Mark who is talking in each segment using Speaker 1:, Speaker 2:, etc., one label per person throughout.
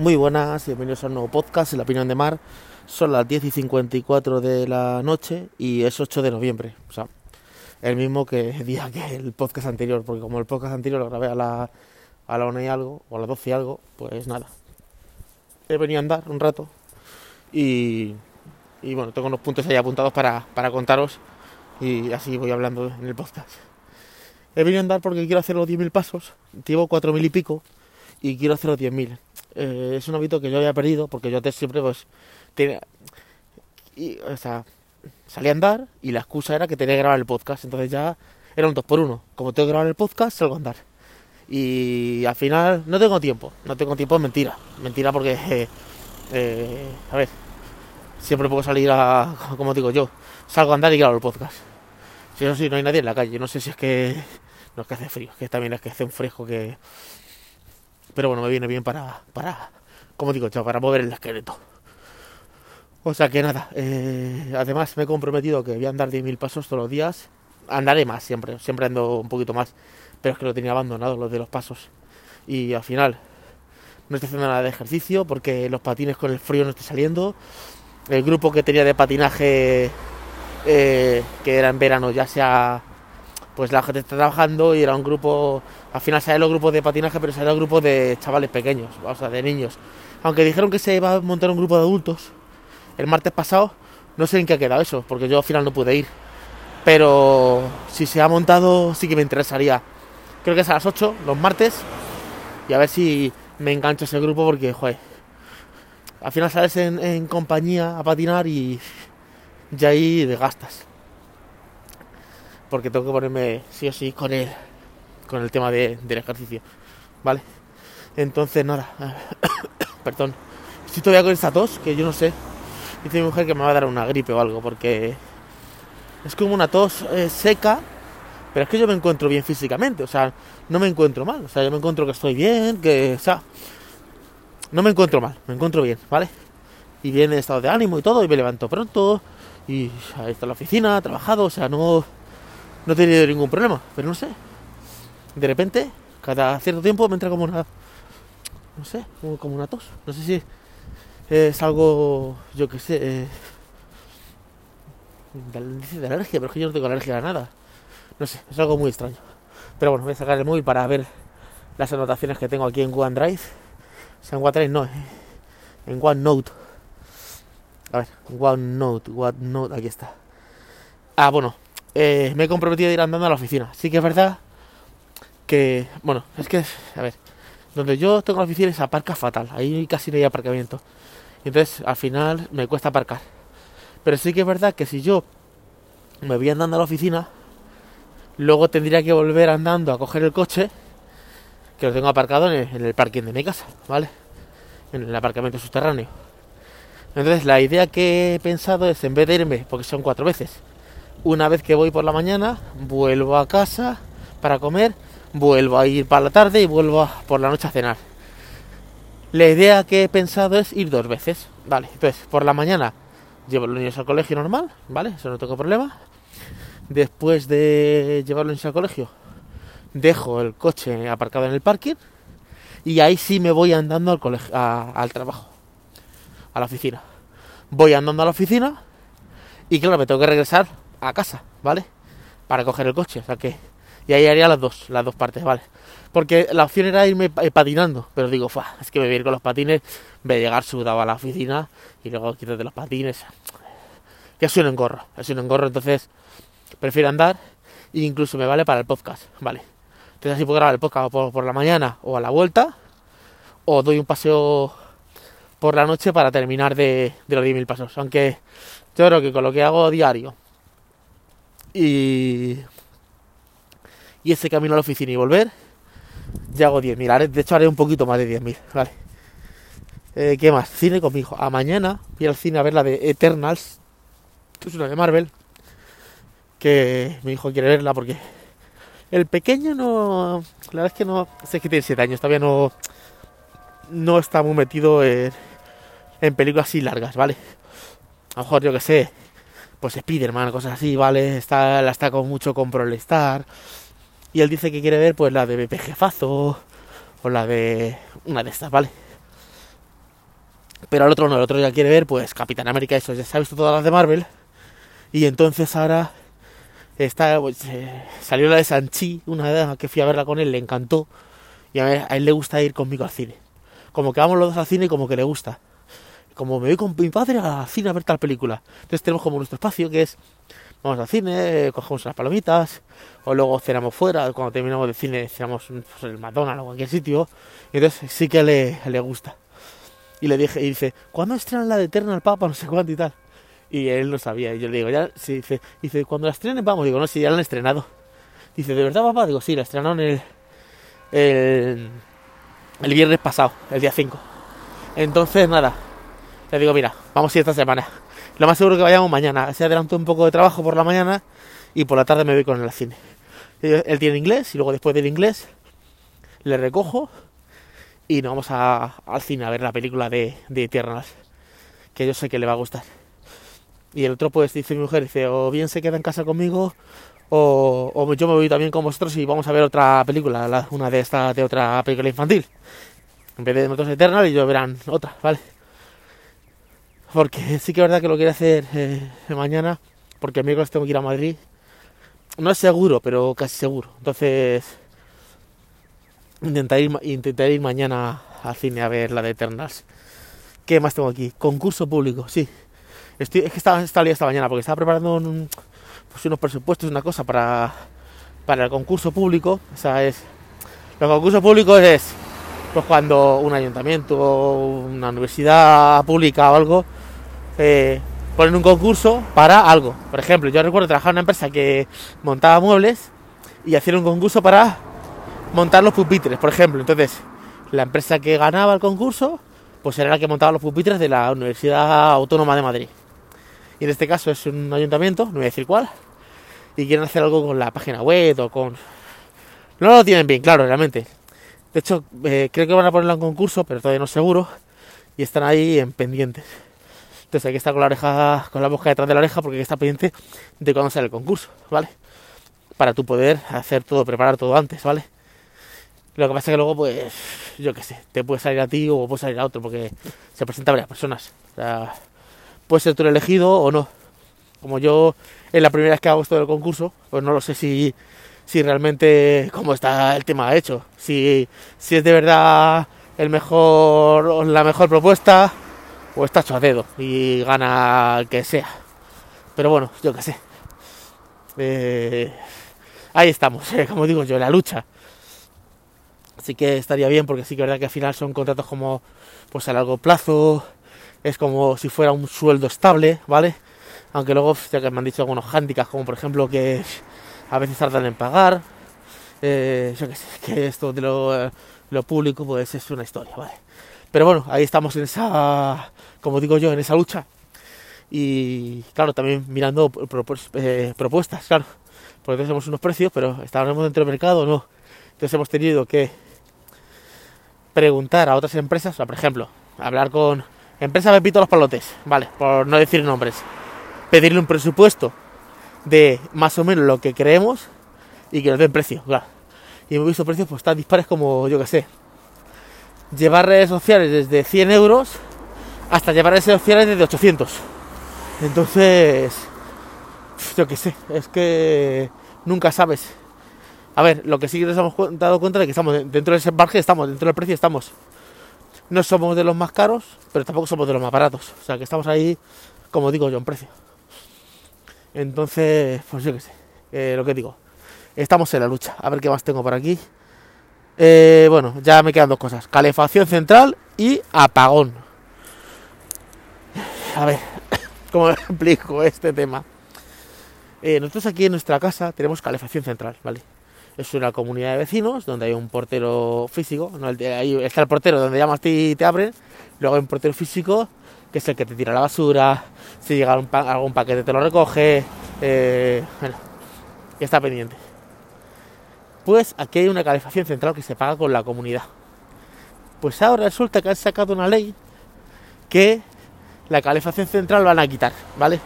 Speaker 1: Muy buenas, bienvenidos a un nuevo podcast, La Opinión de Mar. Son las 10 y 54 de la noche y es 8 de noviembre. O sea, el mismo que día que el podcast anterior, porque como el podcast anterior lo grabé a la, a la 1 y algo, o a las 12 y algo, pues nada. He venido a andar un rato y, y bueno, tengo unos puntos ahí apuntados para, para contaros y así voy hablando en el podcast. He venido a andar porque quiero hacer los 10.000 pasos, llevo 4.000 y pico y quiero hacer los 10.000. Eh, es un hábito que yo había perdido porque yo antes siempre pues tenía, y, o sea, salí a andar y la excusa era que tenía que grabar el podcast, entonces ya era un 2 por 1 Como tengo que grabar el podcast, salgo a andar. Y al final no tengo tiempo, no tengo tiempo es mentira, mentira porque, eh, eh, a ver, siempre puedo salir a, como digo yo, salgo a andar y grabo el podcast. Si eso sí, no hay nadie en la calle, no sé si es que, no es que hace frío, es que también es que hace un fresco que, pero bueno, me viene bien para, para, como digo para mover el esqueleto. O sea que nada, eh, además me he comprometido que voy a andar 10.000 pasos todos los días. Andaré más siempre, siempre ando un poquito más, pero es que lo tenía abandonado, los de los pasos. Y al final no estoy haciendo nada de ejercicio porque los patines con el frío no estoy saliendo. El grupo que tenía de patinaje, eh, que era en verano, ya sea pues la gente está trabajando y era un grupo, al final salen los grupos de patinaje, pero salen los grupos de chavales pequeños, o sea, de niños. Aunque dijeron que se iba a montar un grupo de adultos el martes pasado, no sé en qué ha quedado eso, porque yo al final no pude ir. Pero si se ha montado, sí que me interesaría. Creo que es a las 8, los martes, y a ver si me engancho ese grupo, porque, joder, al final sales en, en compañía a patinar y ya ahí desgastas porque tengo que ponerme sí o sí con el, con el tema de, del ejercicio, ¿vale? Entonces, nada, perdón, estoy todavía con esta tos, que yo no sé, dice mi mujer que me va a dar una gripe o algo, porque es como una tos eh, seca, pero es que yo me encuentro bien físicamente, o sea, no me encuentro mal, o sea, yo me encuentro que estoy bien, que, o sea, no me encuentro mal, me encuentro bien, ¿vale? Y bien en estado de ánimo y todo, y me levanto pronto, y ahí está la oficina, trabajado, o sea, no no he tenido ningún problema, pero no sé. De repente, cada cierto tiempo me entra como una. No sé, como una tos. No sé si es algo, yo qué sé, eh, de, alergia, pero es que yo no tengo alergia a nada. No sé, es algo muy extraño. Pero bueno, voy a sacar el móvil para ver las anotaciones que tengo aquí en OneDrive. O sea, en OneDrive no, eh, en OneNote. A ver, OneNote, OneNote, aquí está. Ah, bueno, eh, me he comprometido a ir andando a la oficina. Sí que es verdad que, bueno, es que, a ver, donde yo tengo la oficina es aparca fatal, ahí casi no hay aparcamiento. Entonces, al final me cuesta aparcar. Pero sí que es verdad que si yo me voy andando a la oficina, luego tendría que volver andando a coger el coche, que lo tengo aparcado en el, parking de mi casa, ¿vale? En el aparcamiento subterráneo. Entonces, la idea que he pensado es, en vez de irme, porque son cuatro veces, una vez que voy por la mañana, vuelvo a casa para comer, vuelvo a ir para la tarde y vuelvo por la noche a cenar. La idea que he pensado es ir dos veces, ¿vale? Entonces, por la mañana llevo a los niños al colegio normal, ¿vale? Eso no tengo problema. Después de llevar los niños al colegio, dejo el coche aparcado en el parking y ahí sí me voy andando al, colegio, al trabajo, a la oficina. Voy andando a la oficina y claro, me tengo que regresar a casa, ¿vale? Para coger el coche, o sea que... Y ahí haría las dos, las dos partes, ¿vale? Porque la opción era irme eh, patinando, pero digo, Fua, es que me voy a ir con los patines, voy a llegar sudado a la oficina y luego quitarte los patines. Que es un engorro, es un engorro, entonces prefiero andar e incluso me vale para el podcast, ¿vale? Entonces así puedo grabar el podcast por, por la mañana o a la vuelta, o doy un paseo por la noche para terminar de, de los 10.000 pasos. Aunque yo creo que con lo que hago diario, y, y ese camino a la oficina y volver, ya hago 10.000. De hecho, haré un poquito más de 10.000. Vale. Eh, ¿Qué más? Cine con mi hijo. A mañana voy al cine a ver la de Eternals. Que es una de Marvel. Que mi hijo quiere verla porque el pequeño no. La verdad es que no. Sé que tiene 7 años, todavía no. No está muy metido en, en películas así largas, ¿vale? A lo mejor yo que sé pues Spiderman, cosas así, ¿vale? Está, la está con mucho con Prolestar. Y él dice que quiere ver pues la de BP Jefazo o la de una de estas, ¿vale? Pero al otro no, el otro ya quiere ver, pues, Capitán América, eso, ya se ha visto todas las de Marvel. Y entonces ahora está, pues, eh, salió la de Sanchi, una vez que fui a verla con él, le encantó. Y a, ver, a él le gusta ir conmigo al cine. Como que vamos los dos al cine y como que le gusta. Como me voy con mi padre al cine a ver tal película. Entonces tenemos como nuestro espacio que es, vamos al cine, cogemos unas palomitas, o luego cenamos fuera, cuando terminamos de cine cenamos pues, en el McDonald's o cualquier sitio. Y entonces sí que le, le gusta. Y le dije, y dice, ¿cuándo estrenan la de Eternal Papa? No sé cuánto y tal. Y él no sabía. Y yo le digo, ya, sí, dice, dice, cuando la estrenen vamos. Digo, no, si ya la han estrenado. Dice, ¿de verdad, papá? Digo, sí, la estrenaron el, el, el viernes pasado, el día 5. Entonces, nada. Le digo, mira, vamos a ir esta semana. Lo más seguro que vayamos mañana. Se adelantó un poco de trabajo por la mañana y por la tarde me voy con él al cine. Él tiene inglés y luego después del inglés le recojo y nos vamos a, al cine a ver la película de, de Eternals. Que yo sé que le va a gustar. Y el otro, pues, dice mi mujer, dice, o bien se queda en casa conmigo, o, yo me voy también con vosotros y vamos a ver otra película, la, una de esta, de otra película infantil. En vez de nosotros Eternal yo verán otra, ¿vale? Porque sí que es verdad que lo quiero hacer eh, mañana, porque el miércoles tengo que ir a Madrid. No es seguro, pero casi seguro. Entonces, intentaré ir, intentaré ir mañana al cine a ver la de Eternals. ¿Qué más tengo aquí? Concurso público, sí. Es que estaba, estaba esta mañana porque estaba preparando un, pues unos presupuestos, una cosa para, para el concurso público. O sea, es. Los concursos públicos es pues cuando un ayuntamiento una universidad pública o algo eh, ponen un concurso para algo. Por ejemplo, yo recuerdo trabajar en una empresa que montaba muebles y hacían un concurso para montar los pupitres, por ejemplo. Entonces, la empresa que ganaba el concurso, pues era la que montaba los pupitres de la Universidad Autónoma de Madrid y en este caso es un ayuntamiento, no voy a decir cuál, y quieren hacer algo con la página web o con... No lo tienen bien claro, realmente. De hecho, eh, creo que van a ponerlo en concurso, pero todavía no seguro, y están ahí en pendientes. Entonces hay que estar con la oreja, con la boca detrás de la oreja, porque hay que estar pendiente de cuándo sale el concurso, ¿vale? Para tú poder hacer todo, preparar todo antes, ¿vale? Lo que pasa es que luego, pues, yo qué sé, te puede salir a ti o puede salir a otro, porque se presentan varias personas. O sea, puede ser tú el elegido o no. Como yo es la primera vez que hago esto del concurso, pues no lo sé si, si realmente cómo está el tema hecho. Si, si es de verdad el mejor la mejor propuesta o está hecho a dedo y gana el que sea. Pero bueno, yo qué sé. Eh, ahí estamos, como digo yo, la lucha. Así que estaría bien porque sí que es verdad que al final son contratos como pues a largo plazo, es como si fuera un sueldo estable, ¿vale? Aunque luego, ya que me han dicho algunos handicaps, como por ejemplo que a veces tardan en pagar, eh, yo que sé, que esto de lo, lo, público pues es una historia, ¿vale? Pero bueno, ahí estamos en esa, como digo yo, en esa lucha. Y claro, también mirando eh, propuestas, claro. Porque tenemos unos precios, pero ¿estábamos dentro del mercado no? Entonces hemos tenido que preguntar a otras empresas, o por ejemplo, hablar con Empresa Pepito Los Palotes, vale, por no decir nombres. Pedirle un presupuesto de más o menos lo que creemos y que nos den precio, claro. Y hemos visto precios pues tan dispares como, yo que sé, llevar redes sociales desde 100 euros hasta llevar redes sociales desde 800. Entonces, yo que sé, es que nunca sabes. A ver, lo que sí que nos hemos dado cuenta de que estamos dentro de ese margen, estamos dentro del precio, estamos. No somos de los más caros, pero tampoco somos de los más baratos. O sea que estamos ahí, como digo yo, en precio. Entonces, pues yo qué sé, eh, lo que digo. Estamos en la lucha. A ver qué más tengo por aquí. Eh, bueno, ya me quedan dos cosas. Calefacción central y apagón. A ver, ¿cómo explico este tema? Eh, nosotros aquí en nuestra casa tenemos calefacción central, ¿vale? es una comunidad de vecinos donde hay un portero físico, ahí está el portero donde llamas y te abren, luego hay un portero físico que es el que te tira la basura, si llega algún, paquete te lo recoge, eh, bueno, y está pendiente. Pues aquí hay una calefacción central que se paga con la comunidad. Pues ahora resulta que han sacado una ley que la calefacción central van a quitar, ¿vale?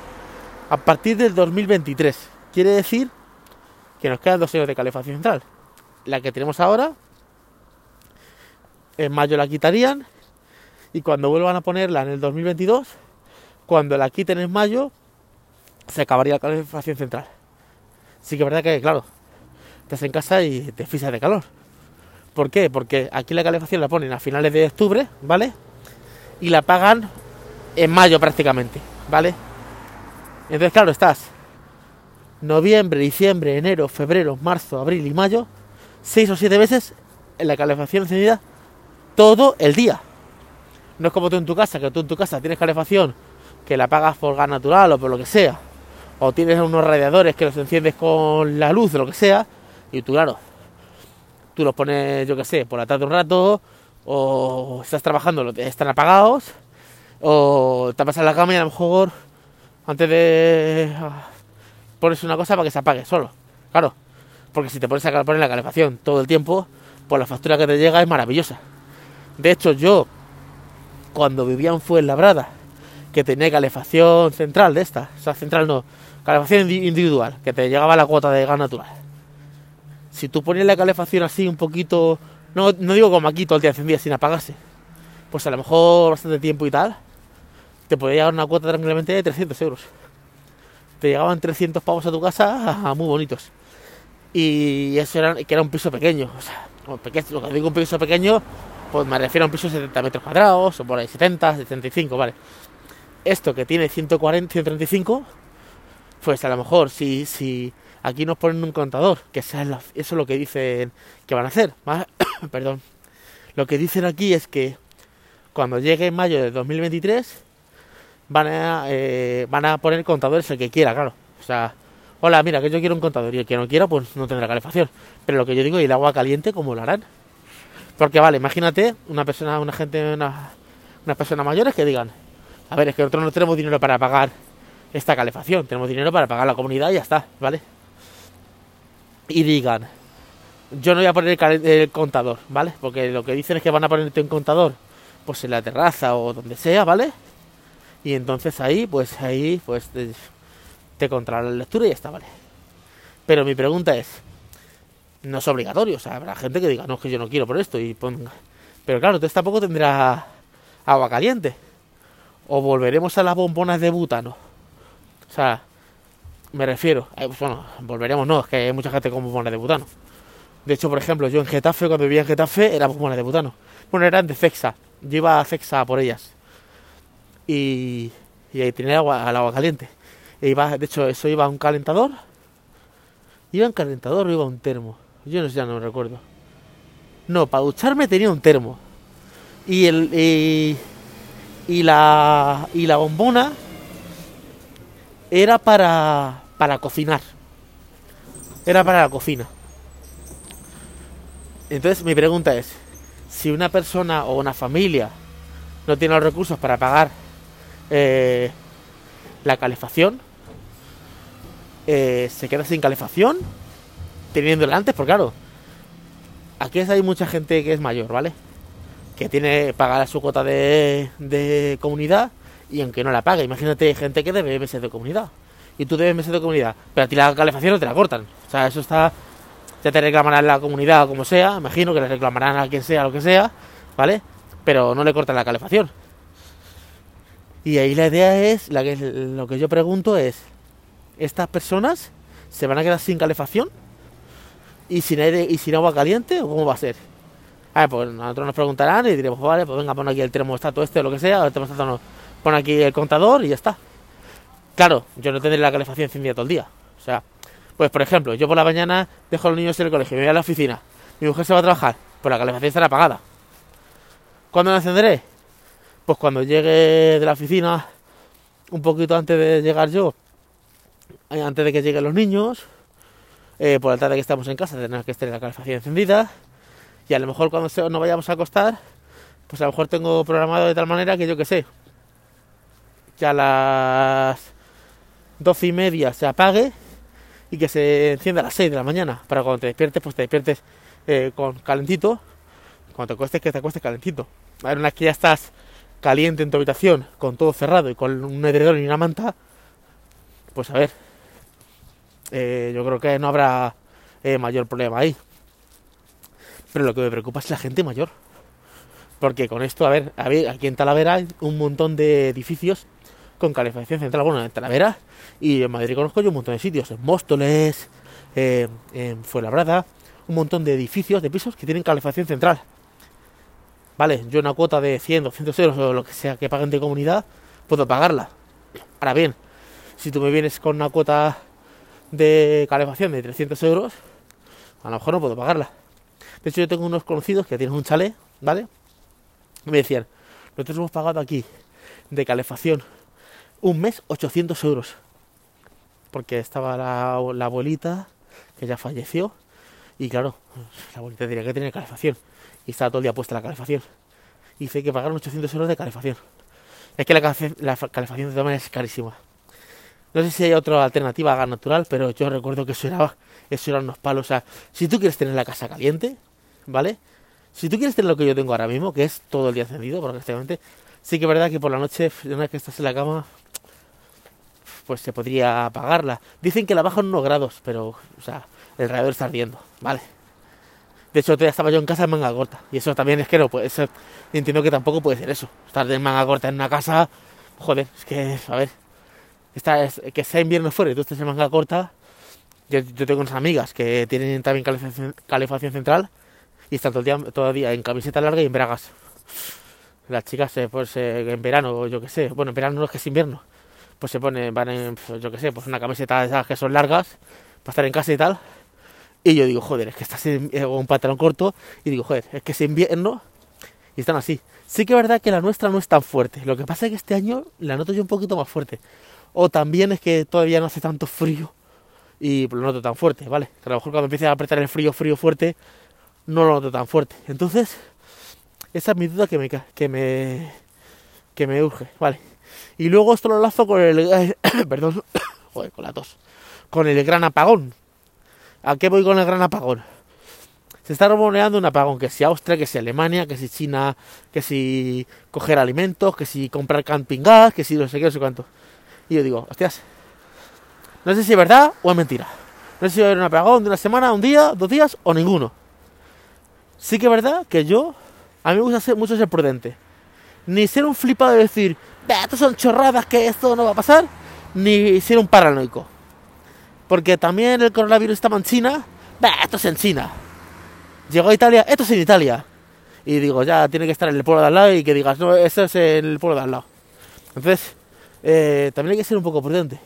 Speaker 1: A partir del 2023. Quiere decir que nos quedan dos años de calefacción central. La que tenemos ahora, en mayo la quitarían y cuando vuelvan a ponerla en el 2022, cuando la quiten en mayo, se acabaría la calefacción central. Sí que es verdad que, claro, estás en casa y te fisas de calor. ¿Por qué? Porque aquí la calefacción la ponen a finales de octubre, ¿vale? Y la pagan en mayo prácticamente, ¿vale? Entonces, claro, estás noviembre, diciembre, enero, febrero, marzo, abril y mayo, seis o siete veces en la calefacción encendida todo el día. No es como tú en tu casa, que tú en tu casa tienes calefacción que la pagas por gas natural o por lo que sea, o tienes unos radiadores que los enciendes con la luz lo que sea, y tú, claro, tú los pones, yo que sé, por la tarde un rato, o estás trabajando, están apagados, o te pasas la cama y a lo mejor antes de ah, pones una cosa para que se apague solo. Claro, porque si te pones a poner la calefacción todo el tiempo, pues la factura que te llega es maravillosa. De hecho, yo, cuando vivía en Fuenlabrada, que tenía calefacción central de esta, o sea, central no, calefacción individual, que te llegaba la cuota de gas natural. Si tú ponías la calefacción así un poquito, no, no digo como aquí todo el día encendida sin apagarse, pues a lo mejor bastante tiempo y tal, te podía llegar una cuota tranquilamente de 300 euros. Te llegaban 300 pavos a tu casa muy bonitos. Y eso era, que era un piso pequeño. O sea, lo que digo un piso pequeño, pues me refiero a un piso de 70 metros cuadrados, o por ahí 70, 75, vale. Esto que tiene 140, 135, pues a lo mejor si, si aquí nos ponen un contador, que eso es lo que dicen que van a hacer, perdón. Lo que dicen aquí es que cuando llegue en mayo de 2023 van a, eh, van a poner contadores el que quiera, claro. O sea, hola, mira, que yo quiero un contador y el que no quiera, pues no tendrá calefacción. Pero lo que yo digo, ¿y el agua caliente cómo lo harán? Porque vale, imagínate una persona, una gente, una, unas personas mayores que digan, a ver, es que nosotros no tenemos dinero para pagar esta calefacción, tenemos dinero para pagar la comunidad y ya está, ¿vale? Y digan, yo no voy a poner el, contador, ¿vale? Porque lo que dicen es que van a ponerte un contador, pues en la terraza o donde sea, ¿vale? Y entonces ahí, pues ahí, pues te, te controla la lectura y ya está, ¿vale? Pero mi pregunta es, no es obligatorio, o sea, habrá gente que diga, no, es que yo no quiero por esto y ponga... Pero claro, entonces tampoco tendrá agua caliente o volveremos a las bombonas de butano. O sea, me refiero, eh, bueno, volveremos no, es que hay mucha gente con bombonas de butano. De hecho, por ejemplo, yo en Getafe, cuando vivía en Getafe, era bombonas de butano. Bueno, eran de Cexa. Yo iba a Cexa por ellas. Y, y ahí tenía agua, al agua caliente. E iba, de hecho, eso iba a un calentador. ¿Iba un calentador o iba a un termo? Yo no sé, ya no me recuerdo. No, para ducharme tenía un termo. Y el. Y la, y la bombona era para, para cocinar. Era para la cocina. Entonces mi pregunta es, si una persona o una familia no tiene los recursos para pagar eh, la calefacción, eh, se queda sin calefacción teniéndola antes, porque claro, aquí hay mucha gente que es mayor, ¿vale? que tiene pagar su cuota de, de comunidad y aunque no la pague, imagínate gente que debe meses de comunidad y tú debes meses de comunidad, pero a ti la calefacción no te la cortan. O sea, eso está, ya te reclamarán la comunidad o como sea, imagino que le reclamarán a quien sea, lo que sea, ¿vale? Pero no le cortan la calefacción. Y ahí la idea es, la que, lo que yo pregunto es, ¿estas personas se van a quedar sin calefacción? ¿Y sin aire y sin agua caliente? ¿O cómo va a ser? Ah, pues nosotros nos preguntarán y diremos, vale, pues venga, pon aquí el termostato este o lo que sea, el termostato no, pon aquí el contador y ya está. Claro, yo no tendré la calefacción encendida todo el día. O sea, pues por ejemplo, yo por la mañana dejo a los niños en el colegio, me voy a la oficina, mi mujer se va a trabajar, pues la calefacción estará apagada. ¿Cuándo la encenderé? Pues cuando llegue de la oficina, un poquito antes de llegar yo, eh, antes de que lleguen los niños, eh, por la tarde que estamos en casa, tenemos que estar la calefacción encendida y a lo mejor cuando nos vayamos a acostar, pues a lo mejor tengo programado de tal manera que yo que sé, que a las doce y media se apague y que se encienda a las 6 de la mañana, para cuando te despiertes, pues te despiertes eh, con calentito, cuando te acuestes, que te acuestes calentito. A ver, una vez que ya estás caliente en tu habitación, con todo cerrado y con un edredón y una manta, pues a ver, eh, yo creo que no habrá eh, mayor problema ahí. Pero lo que me preocupa es la gente mayor. Porque con esto, a ver, aquí en Talavera hay un montón de edificios con calefacción central. Bueno, en Talavera y en Madrid conozco yo un montón de sitios. En Móstoles, eh, en Fuenlabrada, un montón de edificios, de pisos que tienen calefacción central. Vale, yo una cuota de 100, 200 euros o lo que sea que paguen de comunidad, puedo pagarla. Ahora bien, si tú me vienes con una cuota de calefacción de 300 euros, a lo mejor no puedo pagarla. De hecho, yo tengo unos conocidos que tienen un chalet, ¿vale? Y me decían, nosotros hemos pagado aquí de calefacción un mes 800 euros. Porque estaba la, la abuelita, que ya falleció, y claro, la abuelita tenía que tener calefacción. Y estaba todo el día puesta la calefacción. Y dice que pagaron 800 euros de calefacción. Es que la, calefacción de todas es carísima. No sé si hay otra alternativa a gas natural, pero yo recuerdo que eso era, eso unos palos. O sea, si tú quieres tener la casa caliente, ¿vale? Si tú quieres tener lo que yo tengo ahora mismo, que es todo el día encendido, prácticamente, sí que es verdad que por la noche, una vez que estás en la cama, pues se podría apagarla. Dicen que la bajan unos grados, pero, o sea, el radiador está ardiendo, ¿vale? De hecho, todavía estaba yo en casa en manga corta. Y eso también es que no puede ser. Entiendo que tampoco puede ser eso. Estar en manga corta en una casa. Joder, es que, a ver. Está, es, que sea invierno fuera y tú estés en manga corta. Yo, yo tengo unas amigas que tienen también calefacción, calefacción central. Y están todo el día, todo el día en camiseta larga y en bragas. Las chicas, pues en verano, yo qué sé. Bueno, en verano no es que es invierno. Pues se ponen, van en, pues, yo qué sé, pues una camiseta de esas que son largas. Para estar en casa y tal y yo digo, joder, es que estás en eh, un pantalón corto. Y digo, joder, es que es invierno y están así. Sí que es verdad que la nuestra no es tan fuerte. Lo que pasa es que este año la noto yo un poquito más fuerte. O también es que todavía no hace tanto frío y lo noto tan fuerte, ¿vale? a lo mejor cuando empiece a apretar el frío, frío fuerte, no lo noto tan fuerte. Entonces, esa es mi duda que me, que me, que me urge, ¿vale? Y luego esto lo lazo con el... perdón, joder, con la tos. Con el gran apagón ¿A qué voy con el gran apagón? Se está rumoreando un apagón, que si Austria, que si Alemania, que si China, que si coger alimentos, que si comprar camping gas, que si no sé qué, no sé cuánto. Y yo digo, hostias, no sé si es verdad o es mentira. No sé si va a haber un apagón de una semana, un día, dos días o ninguno. Sí que es verdad que yo, a mí me gusta ser, mucho ser prudente. Ni ser un flipado de decir, esto son chorradas, que esto no va a pasar, ni ser un paranoico. Porque también el coronavirus estaba en China. Esto es en China. Llegó a Italia, esto es en Italia. Y digo, ya tiene que estar en el pueblo de al lado y que digas, no, esto es en el pueblo de al lado. Entonces, eh, también hay que ser un poco prudente.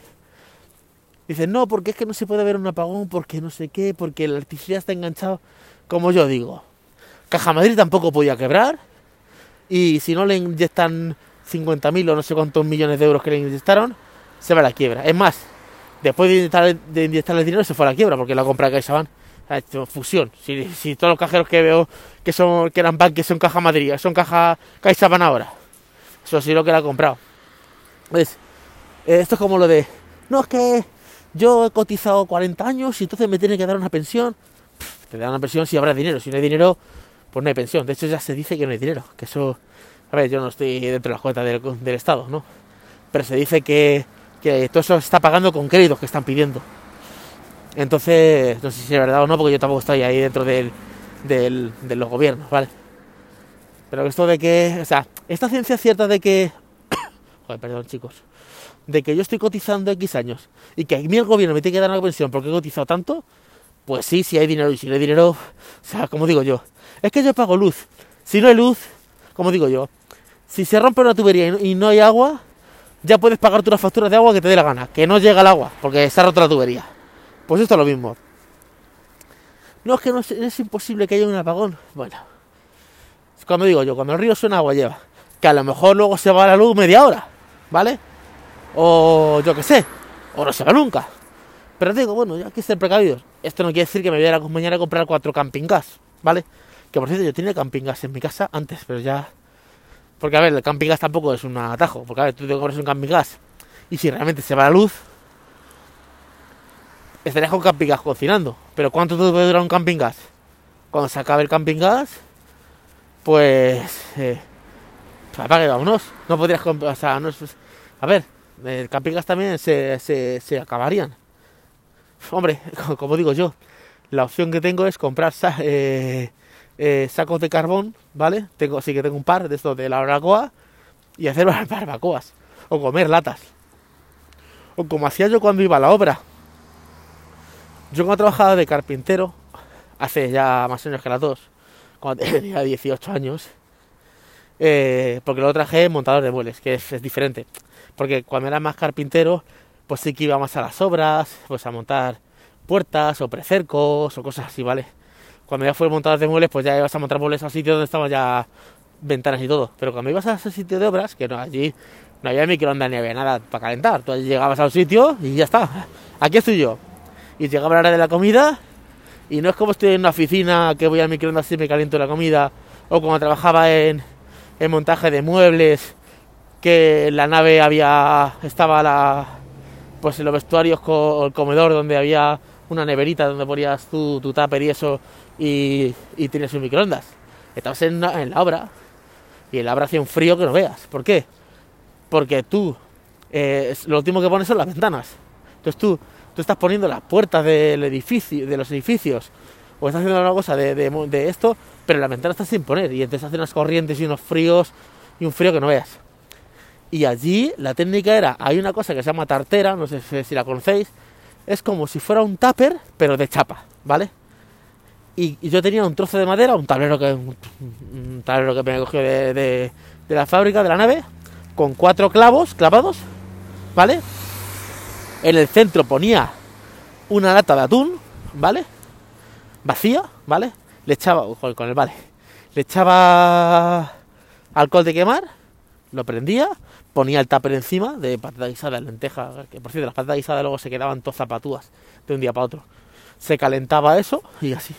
Speaker 1: Dicen, no, porque es que no se puede ver un apagón, porque no sé qué, porque la electricidad está enganchado. Como yo digo, Caja Madrid tampoco podía quebrar. Y si no le inyectan 50.000 o no sé cuántos millones de euros que le inyectaron, se va a la quiebra. Es más, después de inyectar, de inyectarle el dinero se fue a la quiebra porque la compra de CaixaBank ha hecho fusión. Si, si, todos los cajeros que veo que son que eran que son caja Madrid, son caja CaixaBank ahora. Eso sí lo que la ha comprado. ¿Ves? Eh, esto es como lo de, no es que yo he cotizado 40 años y entonces me tiene que dar una pensión. te dan una pensión si habrá dinero, si no hay dinero, pues no hay pensión. De hecho ya se dice que no hay dinero, que eso, a ver, yo no estoy dentro de las cuentas del, del Estado, ¿no? Pero se dice que que todo eso se está pagando con créditos que están pidiendo. Entonces, no sé si es verdad o no, porque yo tampoco estoy ahí dentro del, del, de los gobiernos, ¿vale? Pero esto de que, o sea, esta ciencia cierta de que, joder, perdón chicos, de que yo estoy cotizando X años y que a mí el gobierno me tiene que dar una pensión porque he cotizado tanto, pues sí, si hay dinero y si no hay dinero, o sea, como digo yo, es que yo pago luz. Si no hay luz, como digo yo, si se rompe una tubería y no hay agua, ya puedes pagarte una factura de agua que te dé la gana, que no llega el agua, porque se ha roto la tubería. Pues esto es lo mismo. No es que no es, imposible que haya un apagón. Bueno, es como digo yo, cuando el río suena agua lleva. Que a lo mejor luego se va la luz media hora, ¿vale? O yo qué sé, o no se va nunca. Pero digo, bueno, ya hay que ser precavidos. Esto no quiere decir que me voy a mañana a comprar cuatro camping gas, ¿vale? Que por cierto, yo tenía camping gas en mi casa antes, pero ya porque, a ver, el camping gas tampoco es un atajo. Porque, a ver, tú te compras un camping gas y si realmente se va la luz, estarías con camping gas cocinando. Pero ¿cuánto te puede durar un camping gas? Cuando se acabe el camping gas, pues. Eh, apague, vámonos. No podrías comprar. O sea, no es, a ver, el camping gas también se, se, se acabarían. Hombre, como digo yo, la opción que tengo es comprar eh, eh, sacos de carbón, ¿vale? Tengo, sí que tengo un par de estos de la barbacoa y hacer barbacoas o comer latas. O como hacía yo cuando iba a la obra. Yo cuando trabajaba de carpintero, hace ya más años que las dos, cuando tenía 18 años, eh, porque lo traje montador de muebles, que es, diferente. Porque cuando era más carpintero, pues sí que iba más a las obras, pues a montar puertas o precercos o cosas así, ¿vale? Cuando ya fue montador de muebles, pues ya ibas a montar muebles a sitios donde estaban ya ventanas y todo. Pero cuando ibas a ese sitio de obras, que no, allí no había microondas ni había nada para calentar. Tú llegabas al sitio y ya está. Aquí estoy yo. Y llegaba la hora de la comida y no es como estoy en una oficina que voy al microondas y me caliento la comida. O como trabajaba en, en montaje de muebles, que la nave había estaba la pues en los vestuarios con el comedor donde había una neverita donde ponías tu, tu tupper y eso y, y tienes un microondas. Estabas en, en, la obra y en la obra hacía un frío que no veas. ¿Por qué? Porque tú, eh, lo último que pones son las ventanas. Entonces tú, tú estás poniendo las puertas del edificio, de los edificios o estás haciendo una cosa de, de, de esto, pero la ventana está sin poner y entonces hace unas corrientes y unos fríos y un frío que no veas. Y allí la técnica era, hay una cosa que se llama tartera, no sé si la conocéis, es como si fuera un tupper, pero de chapa, ¿vale? Y, yo tenía un trozo de madera, un tablero que, un tablero que me cogió de, de, de, la fábrica, de la nave, con cuatro clavos clavados, ¿vale? En el centro ponía una lata de atún, ¿vale? Vacía, ¿vale? Le echaba, con el vale, le echaba alcohol de quemar, lo prendía, ponía el tupper encima de patata guisada, lenteja, que por cierto las patatas guisadas luego se quedaban todas zapatúas de un día para otro. Se calentaba eso y así.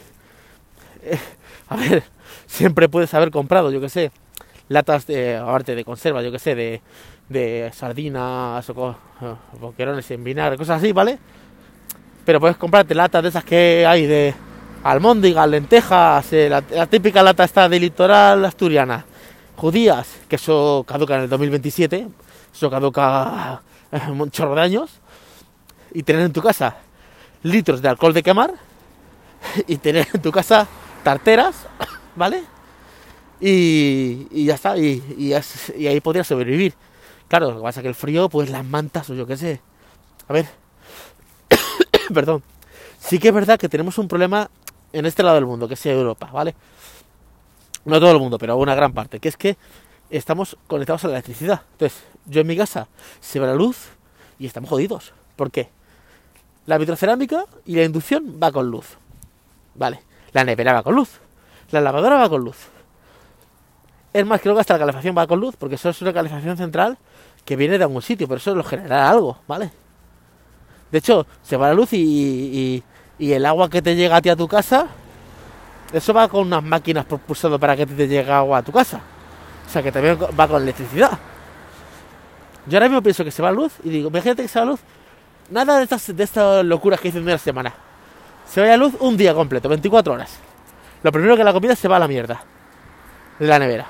Speaker 1: Eh, a ver, siempre puedes haber comprado, yo que sé, latas de, aparte de conserva, yo que sé, de, de sardinas o boquerones en vinagre, cosas así, ¿vale? Pero puedes comprarte latas de esas que hay de almóndigas, lentejas, eh, la, la típica lata está de litoral asturiana judías, que eso caduca en el 2027, eso caduca un chorro de años, y tener en tu casa litros de alcohol de quemar, y tener en tu casa tarteras, ¿vale? Y, ya está, y, y, ahí podrías sobrevivir. Claro, lo que pasa es que el frío, pues las mantas o yo qué sé. A ver, perdón. Sí que es verdad que tenemos un problema en este lado del mundo, que es Europa, ¿vale? No todo el mundo, pero una gran parte, que es que estamos conectados a la electricidad. Entonces, yo en mi casa se va la luz y estamos jodidos. ¿Por qué? La vitrocerámica y la inducción va con luz. Vale. La nevera va con luz. La lavadora va con luz. Es más, creo que hasta la calefacción va con luz, porque eso es una calefacción central que viene de algún sitio, pero eso lo generará algo, ¿vale? De hecho, se va la luz y, y, y el agua que te llega a ti a tu casa eso va con unas máquinas propulsadas para que te llegue agua a tu casa. O sea que también va con electricidad. Yo ahora mismo pienso que se va la luz y digo, imagínate que se va la luz. Nada de estas, de estas locuras que dicen de una semana. Se va la luz un día completo, 24 horas. Lo primero que la comida se va a la mierda. La nevera.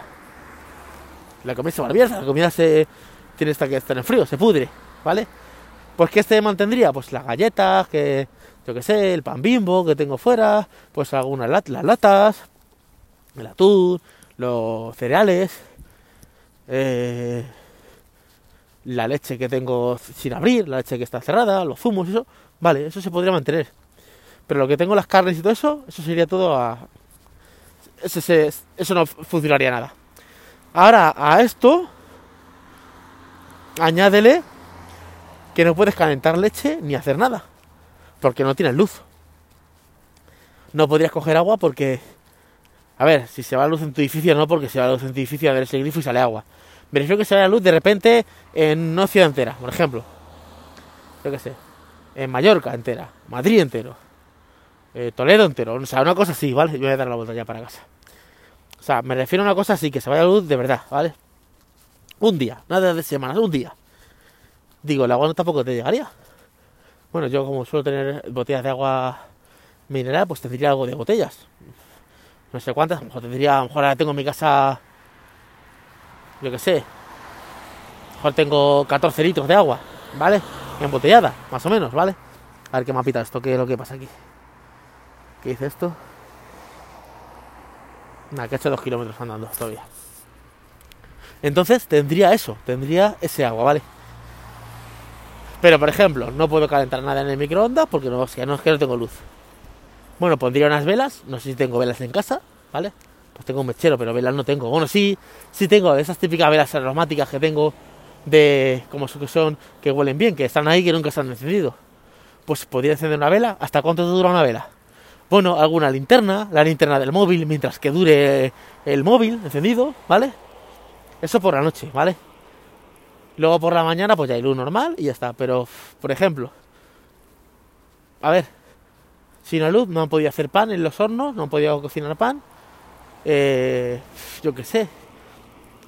Speaker 1: La comida se va a la mierda, la comida se tiene que estar en frío, se pudre, ¿vale? Pues ¿qué se mantendría? Pues las galletas, que yo que sé, el pan bimbo que tengo fuera, pues algunas lat las latas, el atún, los cereales, eh, la leche que tengo sin abrir, la leche que está cerrada, los zumos, eso, vale, eso se podría mantener. Pero lo que tengo las carnes y todo eso, eso sería todo a... Eso, se, eso no funcionaría nada. Ahora, a esto, añádele que no puedes calentar leche ni hacer nada porque no tienes luz. No podrías coger agua porque... A ver, si se va la luz en tu edificio, no porque se va la luz en tu edificio a ver ese grifo y sale agua. Me refiero que se va la luz de repente en una ciudad entera, por ejemplo. Yo qué sé. En Mallorca entera, Madrid entero, eh, Toledo entero, o sea, una cosa así, ¿vale? Yo voy a dar la vuelta ya para casa. O sea, me refiero a una cosa así, que se vaya la luz de verdad, ¿vale? Un día, nada de semanas, un día. Digo, el agua no tampoco te llegaría. Bueno, yo como suelo tener botellas de agua mineral, pues tendría algo de botellas. No sé cuántas, a lo mejor tendría, a lo mejor ahora tengo en mi casa, yo qué sé, a lo mejor tengo 14 litros de agua, ¿vale? Embotellada, más o menos, ¿vale? A ver qué mapita esto, qué es lo que pasa aquí. ¿Qué dice esto? Nada, que he hecho dos kilómetros andando todavía. Entonces tendría eso, tendría ese agua, ¿vale? Pero por ejemplo, no puedo calentar nada en el microondas porque no, es que no tengo luz. Bueno, pondría unas velas, no sé si tengo velas en casa, ¿vale? Pues tengo un mechero, pero velas no tengo. Bueno, sí, sí tengo esas típicas velas aromáticas que tengo de como son que huelen bien, que están ahí que nunca se han encendido. Pues podría encender una vela. ¿Hasta cuánto dura una vela? Bueno, alguna linterna, la linterna del móvil, mientras que dure el móvil encendido, ¿vale? Eso por la noche, ¿vale? Luego por la mañana pues ya hay luz normal y ya está. Pero, por ejemplo, a ver, sin la luz no han podido hacer pan en los hornos, no han podido cocinar pan. Eh, yo qué sé.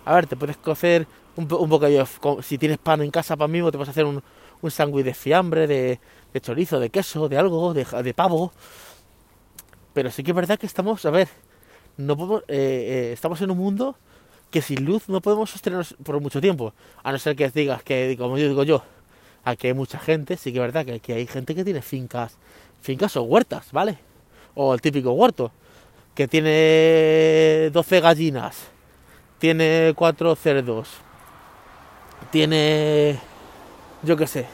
Speaker 1: A ver, te puedes cocer un, un bocadillo. Si tienes pan en casa pan mismo, te puedes hacer un, un sándwich de fiambre, de, chorizo, de queso, de algo, de, de, pavo. Pero sí que es verdad que estamos, a ver, no podemos, eh, eh, estamos en un mundo que sin luz no podemos sostenernos por mucho tiempo. A no ser que digas que, como yo digo yo, aquí hay mucha gente, sí que es verdad que aquí hay gente que tiene fincas, fincas o huertas, ¿vale? O el típico huerto, que tiene 12 gallinas, tiene 4 cerdos, tiene, yo qué sé,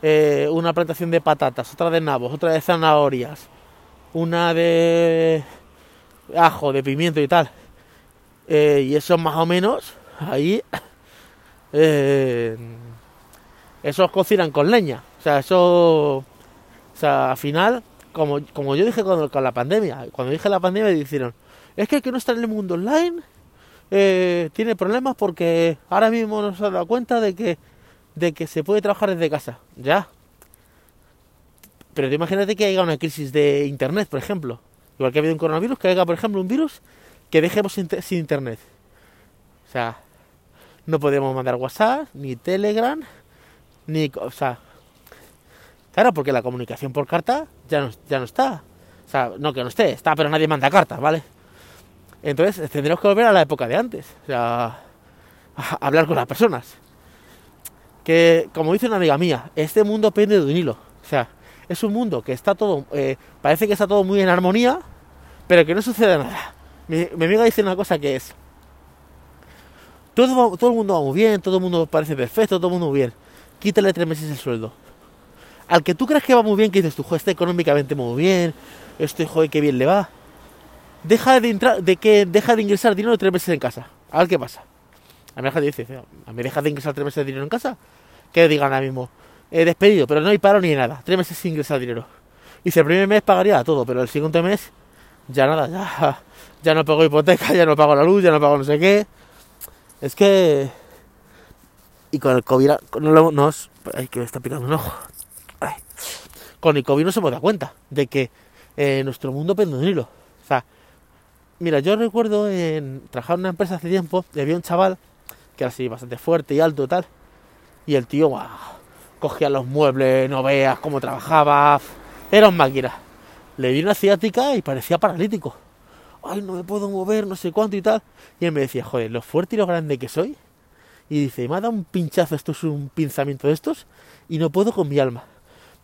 Speaker 1: eh, una plantación de patatas, otra de nabos, otra de zanahorias, una de ajo, de pimiento y tal eh, y eso más o menos, ahí, eh, esos cocinan con leña. O sea, eso, o sea, al final, como, como yo dije con, con la pandemia, cuando dije la pandemia dijeron, es que el que no está en el mundo online eh, tiene problemas porque ahora mismo nos ha dado cuenta de que, de que se puede trabajar desde casa. Ya. Pero imagínate que haya una crisis de internet, por ejemplo. Igual que ha habido un coronavirus, que haya, por ejemplo, un virus que dejemos sin, internet. O sea, no podemos mandar WhatsApp, ni Telegram, ni... O sea, claro, porque la comunicación por carta ya no, ya no está. O sea, no que no esté, está, pero nadie manda cartas, ¿vale? Entonces tendremos que volver a la época de antes. O sea, a hablar con las personas. Que, como dice una amiga mía, este mundo pende de un hilo. O sea, es un mundo que está todo, eh, parece que está todo muy en armonía, pero que no sucede nada. Mi, amiga dice una cosa que es, todo, todo el mundo va muy bien, todo el mundo parece perfecto, todo el mundo bien. Quítale tres meses el sueldo. Al que tú crees que va muy bien, que dices tú, joder, está económicamente muy bien, este joder, qué bien le va. Deja de, entrar, de que deja de ingresar dinero tres meses en casa. A ver qué pasa. A mí dice, ¿a mí deja de ingresar tres meses de dinero en casa? Que digan ahora mismo, he despedido, pero no hay paro ni nada. Tres meses sin ingresar dinero. Y si el primer mes pagaría todo, pero el siguiente mes, ya nada, ya ya no pago hipoteca, ya no pago la luz, ya no pago no sé qué. Es que... Y con el COVID no nos... Ay, que me está picando un ojo. Con el COVID no se me da cuenta de que eh, nuestro mundo pende un hilo. O sea, mira, yo recuerdo en trabajar en una empresa hace tiempo, y había un chaval que era así bastante fuerte y alto y tal. Y el tío, wow, cogía los muebles, no veas cómo trabajaba. Era un máquina. Le vi una ciática y parecía paralítico ay, no me puedo mover, no sé cuánto y tal. Y él me decía, joder, lo fuerte y lo grande que soy. Y dice, me ha dado un pinchazo, esto es un pinzamiento de estos, y no puedo con mi alma.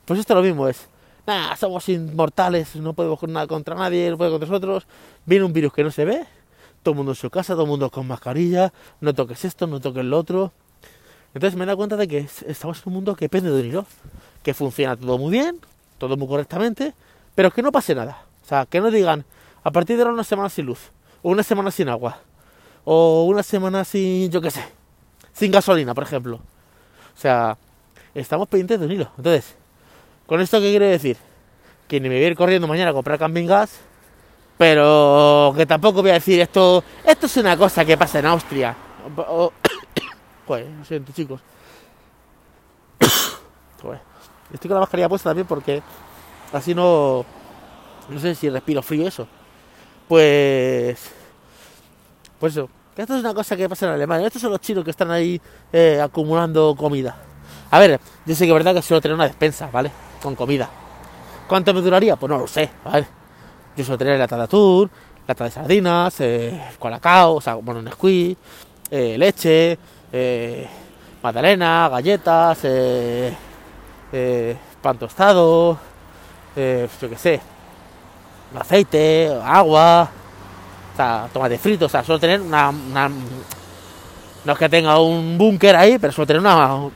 Speaker 1: Pues esto lo mismo es, nada, somos inmortales, no podemos hacer nada contra nadie, no podemos contra nosotros. Viene un virus que no se ve, todo el mundo en su casa, todo el mundo con mascarilla, no toques esto, no toques lo otro. Entonces me he dado cuenta de que estamos en un mundo que depende de un hilo, que funciona todo muy bien, todo muy correctamente, pero que no pase nada. O sea, que no digan, a partir de ahora una semana sin luz, o una semana sin agua, o una semana sin, yo qué sé, sin gasolina, por ejemplo. O sea, estamos pendientes de un hilo. Entonces, ¿con esto qué quiere decir? Que ni me voy a ir corriendo mañana a comprar camping gas, pero que tampoco voy a decir esto, esto es una cosa que pasa en Austria. Joder, lo siento chicos. Joder. Estoy con la mascarilla puesta también porque así no... No sé si respiro frío eso pues pues eso. Esto es una cosa que pasa en Alemania. Estos son los chinos que están ahí eh, acumulando comida. A ver yo sé que es verdad que suelo tener una despensa vale con comida. Cuánto me duraría pues no lo sé vale yo suelo tener lata de atún lata de sardinas eh, colacao o sea bueno Nesquik eh, leche eh, magdalena galletas eh, eh, pan tostado yo qué sé aceite, agua, sea, tomate frito, o sea, suelo tener una, no es que tenga un búnker ahí, pero suelo tener una,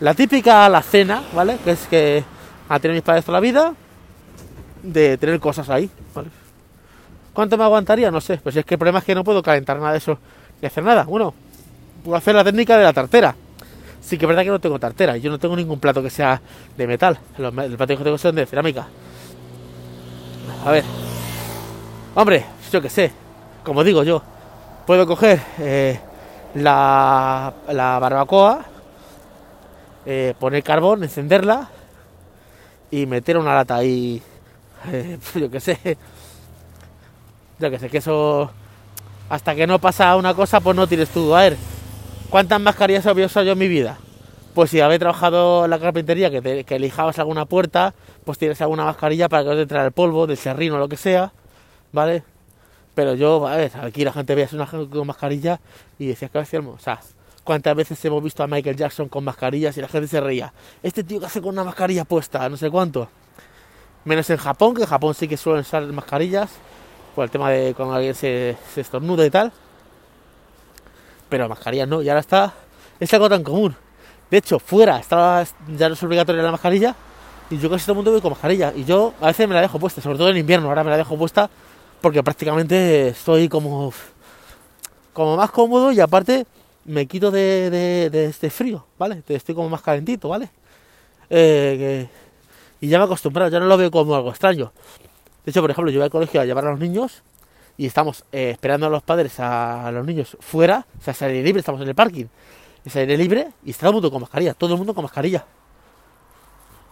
Speaker 1: la típica la cena, ¿vale? Que es que ha tenido mis padres toda la vida, de tener cosas ahí, ¿vale? ¿Cuánto me aguantaría? No sé, pues es que el problema es que no puedo calentar nada de eso ni hacer nada. Bueno, puedo hacer la técnica de la tartera. Sí que es verdad que no tengo tartera, yo no tengo ningún plato que sea de metal, los, los platos que tengo son de cerámica. A ver, hombre, yo qué sé, como digo yo, puedo coger eh, la, barbacoa, eh, poner carbón, encenderla y meter una lata ahí, eh, yo qué sé, yo qué sé, que eso, hasta que no pasa una cosa, pues no tienes tú. A ver, ¿cuántas mascarillas había usado yo en mi vida? Pues si habéis trabajado en la carpintería, que, te- que lijabas alguna puerta, pues tienes alguna mascarilla para que no te entre el polvo, del serrín o lo que sea, ¿vale? Pero yo, a ver, aquí la gente veía una gente con mascarilla y decía que hacíamos, o sea, ¿cuántas veces hemos visto a Michael Jackson con mascarillas y la gente se reía? Este tío que hace con una mascarilla puesta, no sé cuánto. Menos en Japón, que en Japón sí que suelen usar mascarillas, por el tema de cuando alguien se, se estornuda y tal. Pero mascarillas no, y ahora está, es algo tan común. De hecho, fuera estaba, ya no es obligatoria la mascarilla, y yo casi todo el mundo voy con mascarilla. Y yo a veces me la dejo puesta, sobre todo en invierno, ahora me la dejo puesta porque prácticamente estoy como, como más cómodo y aparte me quito de, de, este frío, ¿vale? Estoy como más calentito, ¿vale? Eh, y ya me he acostumbrado, ya no lo veo como algo extraño. De hecho, por ejemplo, yo voy al colegio a llevar a los niños y estamos eh, esperando a los padres a, los niños fuera, o sea, libre, estamos en el parking, es libre y está todo el mundo con mascarilla, todo el mundo con mascarilla.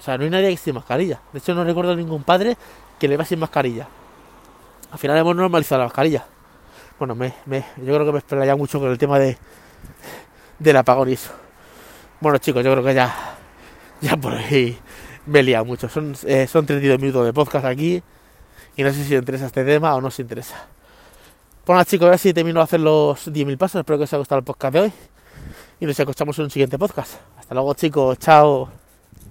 Speaker 1: O sea, no hay nadie que esté sin mascarilla. De hecho, no recuerdo ningún padre que le va sin mascarilla. Al final hemos normalizado la mascarilla. Bueno, me, me- yo creo que me esperaría mucho con el tema de del apagón y eso. Bueno, chicos, yo creo que ya, ya por ahí me he liado mucho. Son, eh, son 32 minutos de podcast aquí y no sé si os interesa este tema o no os interesa. Pues nada, chicos, a ver si termino de hacer los 10.000 pasos. Espero que os haya gustado el podcast de hoy y nos escuchamos en un siguiente podcast. Hasta luego, chicos. Chao.